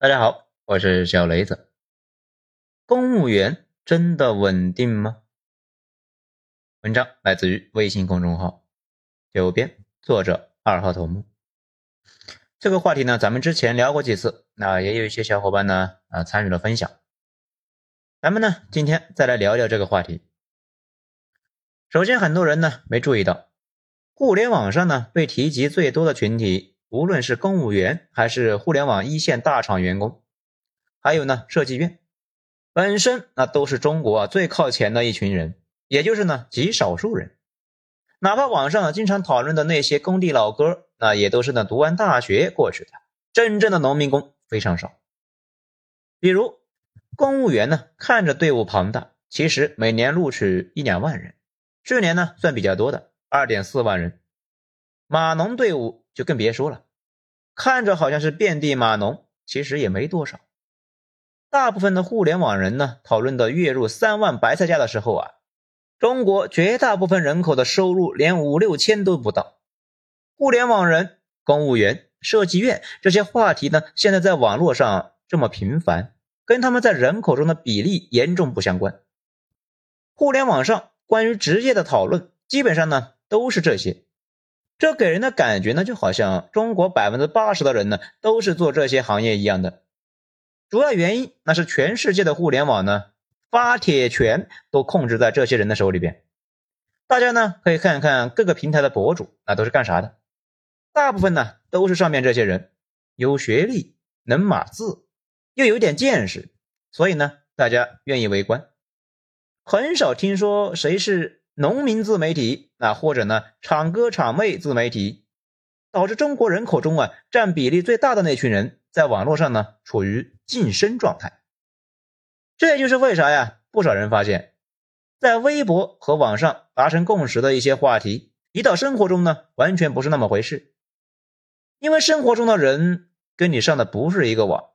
大家好，我是小雷子。公务员真的稳定吗？文章来自于微信公众号“九编”，作者二号头目。这个话题呢，咱们之前聊过几次，那也有一些小伙伴呢啊参与了分享。咱们呢今天再来聊聊这个话题。首先，很多人呢没注意到，互联网上呢被提及最多的群体。无论是公务员还是互联网一线大厂员工，还有呢设计院，本身那都是中国啊最靠前的一群人，也就是呢极少数人。哪怕网上经常讨论的那些工地老哥，那也都是呢读完大学过去的。真正的农民工非常少。比如公务员呢，看着队伍庞大，其实每年录取一两万人，去年呢算比较多的二点四万人。码农队伍。就更别说了，看着好像是遍地码农，其实也没多少。大部分的互联网人呢，讨论的月入三万白菜价的时候啊，中国绝大部分人口的收入连五六千都不到。互联网人、公务员、设计院这些话题呢，现在在网络上这么频繁，跟他们在人口中的比例严重不相关。互联网上关于职业的讨论，基本上呢都是这些。这给人的感觉呢，就好像中国百分之八十的人呢都是做这些行业一样的。主要原因那是全世界的互联网呢发帖权都控制在这些人的手里边。大家呢可以看看各个平台的博主，那都是干啥的？大部分呢都是上面这些人，有学历，能码字，又有点见识，所以呢大家愿意围观。很少听说谁是。农民自媒体啊，或者呢，厂哥厂妹自媒体，导致中国人口中啊占比例最大的那群人，在网络上呢处于晋升状态。这也就是为啥呀，不少人发现，在微博和网上达成共识的一些话题，一到生活中呢，完全不是那么回事。因为生活中的人跟你上的不是一个网，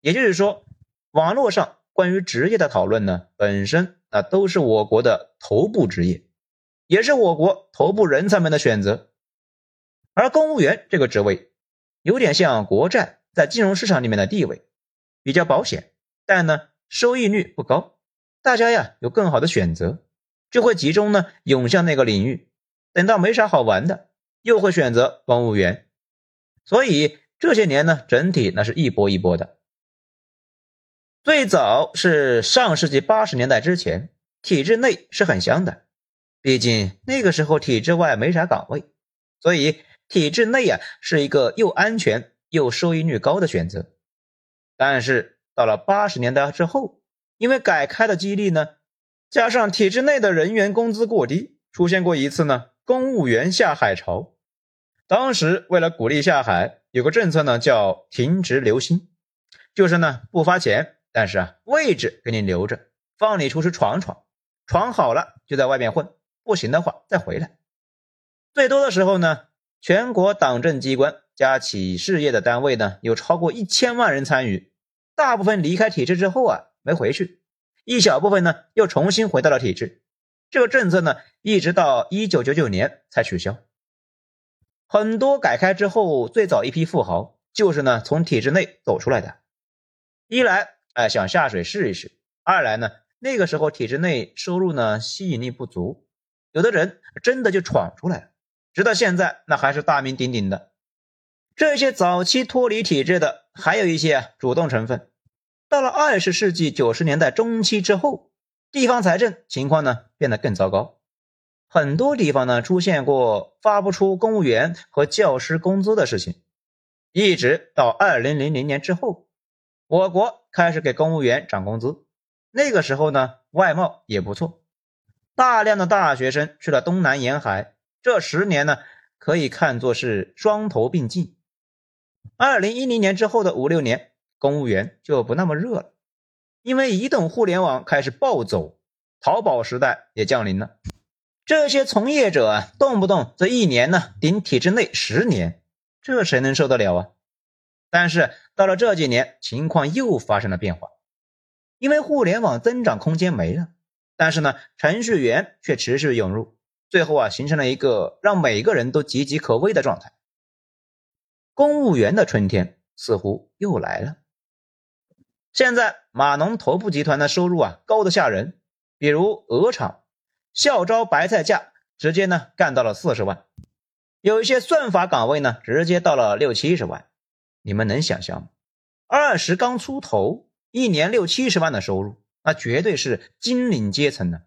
也就是说，网络上关于职业的讨论呢，本身。那都是我国的头部职业，也是我国头部人才们的选择。而公务员这个职位，有点像国债在金融市场里面的地位，比较保险，但呢收益率不高。大家呀有更好的选择，就会集中呢涌向那个领域。等到没啥好玩的，又会选择公务员。所以这些年呢，整体那是一波一波的。最早是上世纪八十年代之前，体制内是很香的，毕竟那个时候体制外没啥岗位，所以体制内啊是一个又安全又收益率高的选择。但是到了八十年代之后，因为改开的激励呢，加上体制内的人员工资过低，出现过一次呢公务员下海潮。当时为了鼓励下海，有个政策呢叫停职留薪，就是呢不发钱。但是啊，位置给你留着，放你出去闯闯，闯好了就在外面混，不行的话再回来。最多的时候呢，全国党政机关加企事业的单位呢，有超过一千万人参与。大部分离开体制之后啊，没回去，一小部分呢又重新回到了体制。这个政策呢，一直到一九九九年才取消。很多改开之后最早一批富豪，就是呢从体制内走出来的，一来。哎，想下水试一试。二来呢，那个时候体制内收入呢吸引力不足，有的人真的就闯出来了，直到现在那还是大名鼎鼎的。这些早期脱离体制的，还有一些主动成分。到了二十世纪九十年代中期之后，地方财政情况呢变得更糟糕，很多地方呢出现过发不出公务员和教师工资的事情，一直到二零零零年之后。我国开始给公务员涨工资，那个时候呢，外贸也不错，大量的大学生去了东南沿海。这十年呢，可以看作是双头并进。二零一零年之后的五六年，公务员就不那么热了，因为移动互联网开始暴走，淘宝时代也降临了。这些从业者啊，动不动这一年呢顶体制内十年，这谁能受得了啊？但是到了这几年，情况又发生了变化，因为互联网增长空间没了，但是呢，程序员却持续涌入，最后啊，形成了一个让每个人都岌岌可危的状态。公务员的春天似乎又来了。现在码农头部集团的收入啊高的吓人，比如鹅厂，校招白菜价直接呢干到了四十万，有一些算法岗位呢直接到了六七十万，你们能想象吗？二十刚出头，一年六七十万的收入，那绝对是金领阶层呢。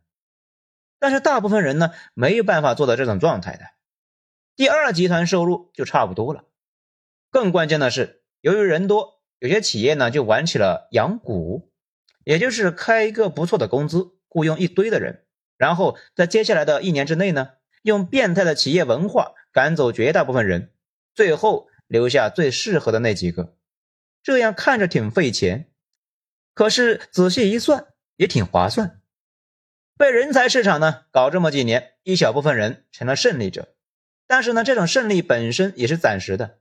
但是大部分人呢没有办法做到这种状态的。第二集团收入就差不多了，更关键的是，由于人多。有些企业呢就玩起了养股，也就是开一个不错的工资，雇佣一堆的人，然后在接下来的一年之内呢，用变态的企业文化赶走绝大部分人，最后留下最适合的那几个。这样看着挺费钱，可是仔细一算也挺划算。被人才市场呢搞这么几年，一小部分人成了胜利者，但是呢，这种胜利本身也是暂时的。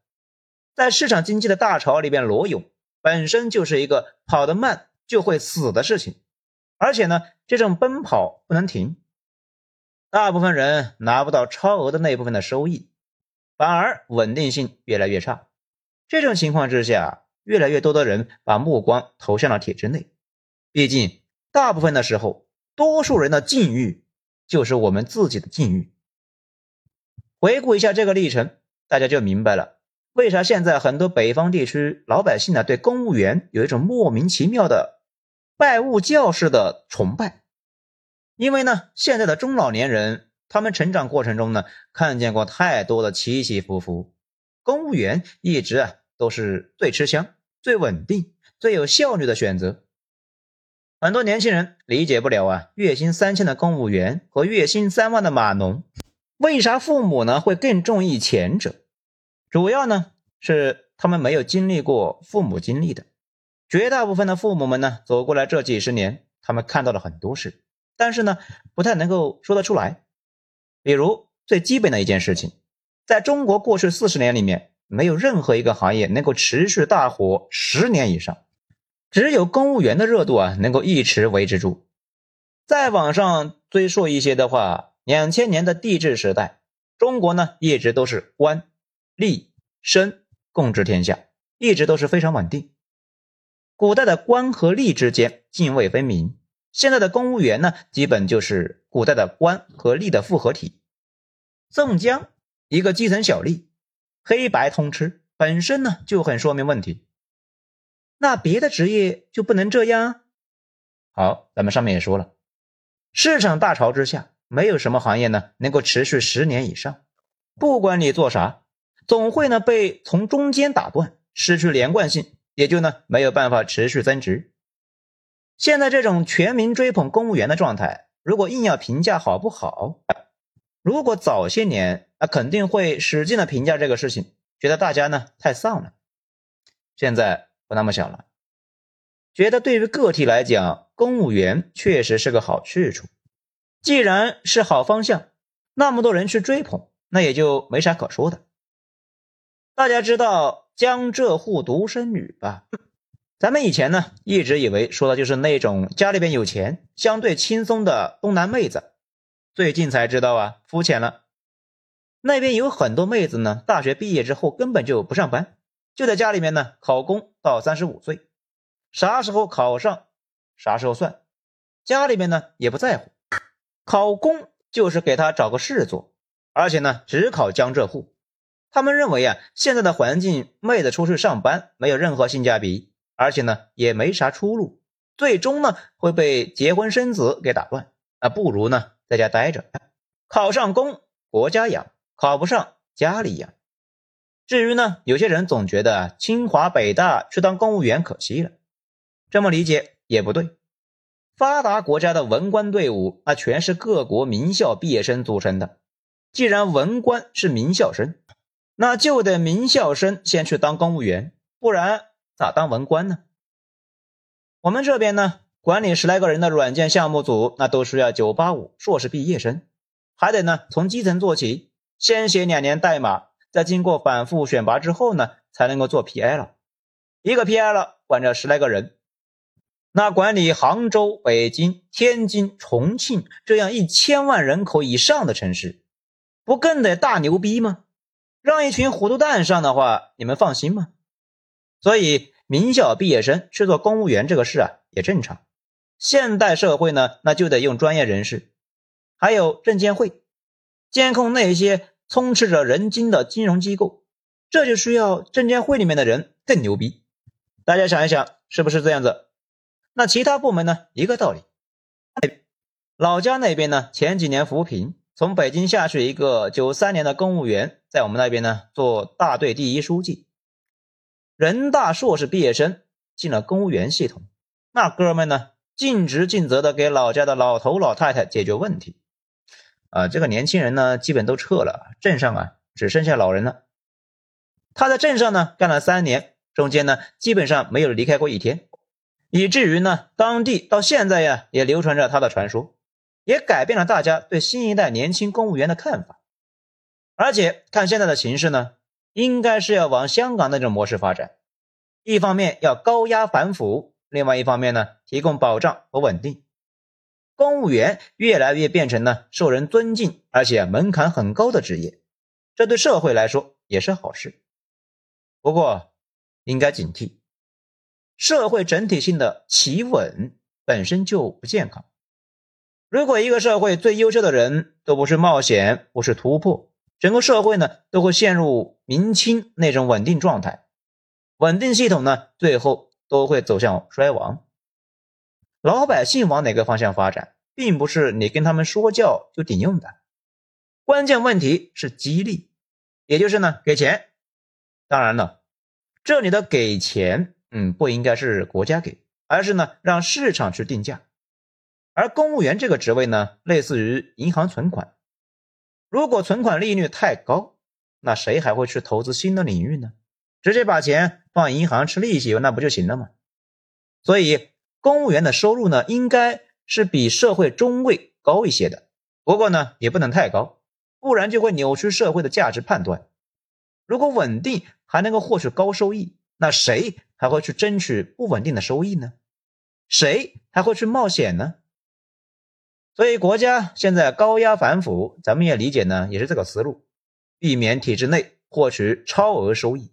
在市场经济的大潮里边裸泳，本身就是一个跑得慢就会死的事情，而且呢，这种奔跑不能停，大部分人拿不到超额的那部分的收益，反而稳定性越来越差。这种情况之下，越来越多的人把目光投向了体制内，毕竟大部分的时候，多数人的境遇就是我们自己的境遇。回顾一下这个历程，大家就明白了。为啥现在很多北方地区老百姓呢对公务员有一种莫名其妙的拜物教式的崇拜？因为呢，现在的中老年人他们成长过程中呢看见过太多的起起伏伏，公务员一直啊都是最吃香、最稳定、最有效率的选择。很多年轻人理解不了啊，月薪三千的公务员和月薪三万的码农，为啥父母呢会更中意前者？主要呢是他们没有经历过父母经历的，绝大部分的父母们呢走过来这几十年，他们看到了很多事，但是呢不太能够说得出来。比如最基本的一件事情，在中国过去四十年里面，没有任何一个行业能够持续大火十年以上，只有公务员的热度啊能够一直维持住。再往上追溯一些的话，两千年的帝制时代，中国呢一直都是官。吏、绅共治天下，一直都是非常稳定。古代的官和吏之间泾渭分明，现在的公务员呢，基本就是古代的官和吏的复合体。宋江一个基层小吏，黑白通吃，本身呢就很说明问题。那别的职业就不能这样？好，咱们上面也说了，市场大潮之下，没有什么行业呢能够持续十年以上，不管你做啥。总会呢被从中间打断，失去连贯性，也就呢没有办法持续增值。现在这种全民追捧公务员的状态，如果硬要评价好不好，如果早些年那肯定会使劲的评价这个事情，觉得大家呢太丧了。现在不那么想了，觉得对于个体来讲，公务员确实是个好去处。既然是好方向，那么多人去追捧，那也就没啥可说的。大家知道江浙沪独生女吧？咱们以前呢一直以为说的就是那种家里边有钱、相对轻松的东南妹子，最近才知道啊，肤浅了。那边有很多妹子呢，大学毕业之后根本就不上班，就在家里面呢考公到三十五岁，啥时候考上啥时候算，家里面呢也不在乎，考公就是给他找个事做，而且呢只考江浙沪。他们认为啊，现在的环境，妹子出去上班没有任何性价比，而且呢也没啥出路，最终呢会被结婚生子给打断。啊，不如呢在家待着，考上公国家养，考不上家里养。至于呢，有些人总觉得清华北大去当公务员可惜了，这么理解也不对。发达国家的文官队伍，那全是各国名校毕业生组成的。既然文官是名校生。那就得名校生先去当公务员，不然咋当文官呢？我们这边呢，管理十来个人的软件项目组，那都需要九八五硕士毕业生，还得呢从基层做起，先写两年代码，再经过反复选拔之后呢，才能够做 PL。一个 PL 管着十来个人，那管理杭州、北京、天津、重庆这样一千万人口以上的城市，不更得大牛逼吗？让一群糊涂蛋上的话，你们放心吗？所以名校毕业生去做公务员这个事啊也正常。现代社会呢，那就得用专业人士，还有证监会，监控那些充斥着人精的金融机构，这就需要证监会里面的人更牛逼。大家想一想，是不是这样子？那其他部门呢？一个道理。老家那边呢，前几年扶贫，从北京下去一个九三年的公务员，在我们那边呢做大队第一书记，人大硕士毕业生进了公务员系统，那哥们呢？尽职尽责的给老家的老头老太太解决问题，啊，这个年轻人呢，基本都撤了，镇上啊只剩下老人了。他在镇上呢干了三年，中间呢基本上没有离开过一天，以至于呢当地到现在呀也流传着他的传说，也改变了大家对新一代年轻公务员的看法。而且看现在的形势呢，应该是要往香港那种模式发展，一方面要高压反腐。另外一方面呢，提供保障和稳定，公务员越来越变成呢受人尊敬而且门槛很高的职业，这对社会来说也是好事。不过应该警惕，社会整体性的企稳本身就不健康。如果一个社会最优秀的人都不是冒险，不是突破，整个社会呢都会陷入明清那种稳定状态，稳定系统呢最后。都会走向衰亡。老百姓往哪个方向发展，并不是你跟他们说教就顶用的。关键问题是激励，也就是呢给钱。当然了，这里的给钱，嗯，不应该是国家给，而是呢让市场去定价。而公务员这个职位呢，类似于银行存款。如果存款利率太高，那谁还会去投资新的领域呢？直接把钱放银行吃利息，那不就行了吗？所以公务员的收入呢，应该是比社会中位高一些的。不过呢，也不能太高，不然就会扭曲社会的价值判断。如果稳定还能够获取高收益，那谁还会去争取不稳定的收益呢？谁还会去冒险呢？所以国家现在高压反腐，咱们也理解呢，也是这个思路，避免体制内获取超额收益。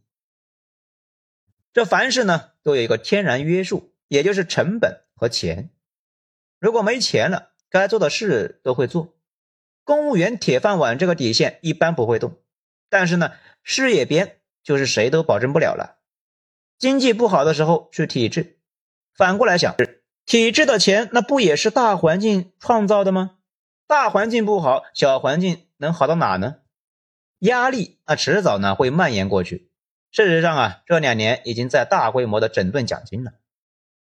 这凡事呢都有一个天然约束，也就是成本和钱。如果没钱了，该做的事都会做。公务员铁饭碗这个底线一般不会动，但是呢，事业编就是谁都保证不了了。经济不好的时候是体制，反过来想，体制的钱那不也是大环境创造的吗？大环境不好，小环境能好到哪呢？压力那迟早呢会蔓延过去。事实上啊，这两年已经在大规模的整顿奖金了，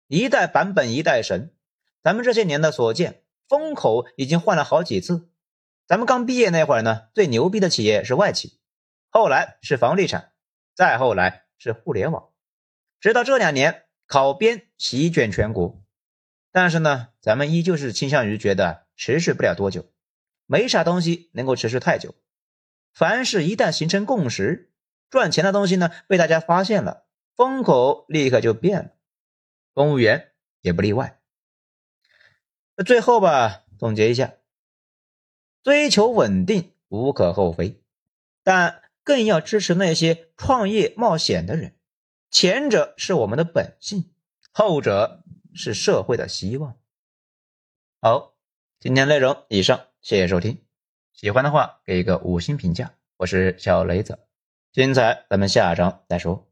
一代版本一代神。咱们这些年的所见，风口已经换了好几次。咱们刚毕业那会儿呢，最牛逼的企业是外企，后来是房地产，再后来是互联网，直到这两年考编席卷全国。但是呢，咱们依旧是倾向于觉得持续不了多久，没啥东西能够持续太久。凡是一旦形成共识。赚钱的东西呢，被大家发现了，风口立刻就变了，公务员也不例外。那最后吧，总结一下，追求稳定无可厚非，但更要支持那些创业冒险的人，前者是我们的本性，后者是社会的希望。好，今天内容以上，谢谢收听，喜欢的话给一个五星评价，我是小雷子。精彩，咱们下章再说。